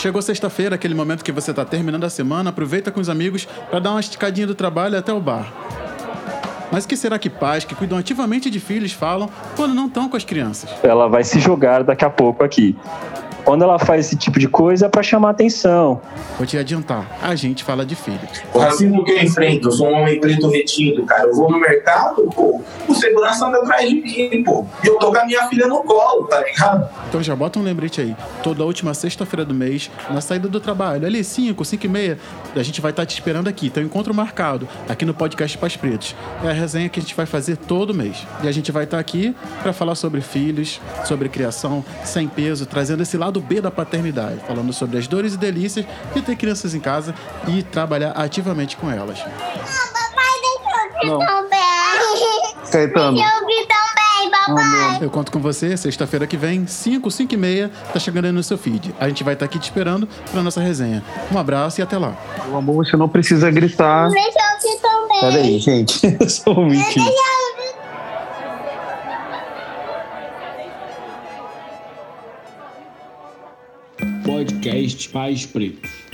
Chegou sexta-feira, aquele momento que você está terminando a semana, aproveita com os amigos para dar uma esticadinha do trabalho até o bar. Mas que será que pais que cuidam ativamente de filhos falam quando não estão com as crianças? Ela vai se jogar daqui a pouco aqui. Quando ela faz esse tipo de coisa é para chamar atenção. Vou te adiantar, a gente fala de filhos. O racismo que eu enfrento, eu sou um homem preto retido, cara. Eu vou no mercado, pô, o segurança anda atrás de mim, pô. E eu tô com a minha filha no colo, tá ligado? Então já bota um lembrete aí. Toda última sexta-feira do mês, na saída do trabalho, ali 5, 5 e meia, a gente vai estar te esperando aqui. Tem um encontro marcado aqui no podcast Pais Pretos. É a resenha que a gente vai fazer todo mês. E a gente vai estar aqui para falar sobre filhos, sobre criação sem peso, trazendo esse lado B da paternidade, falando sobre as dores e delícias de ter crianças em casa e trabalhar ativamente com elas. Papai, deixa eu Não. ouvir também. Caetano. Deixa eu ouvir também, papai. Eu conto com você sexta-feira que vem, 5, 5 e meia, tá chegando aí no seu feed. A gente vai estar aqui te esperando para nossa resenha. Um abraço e até lá. Meu amor, você não precisa gritar. Deixa eu ouvir também. Peraí, gente. Eu sou um mentira. Podcast Pais Pretos.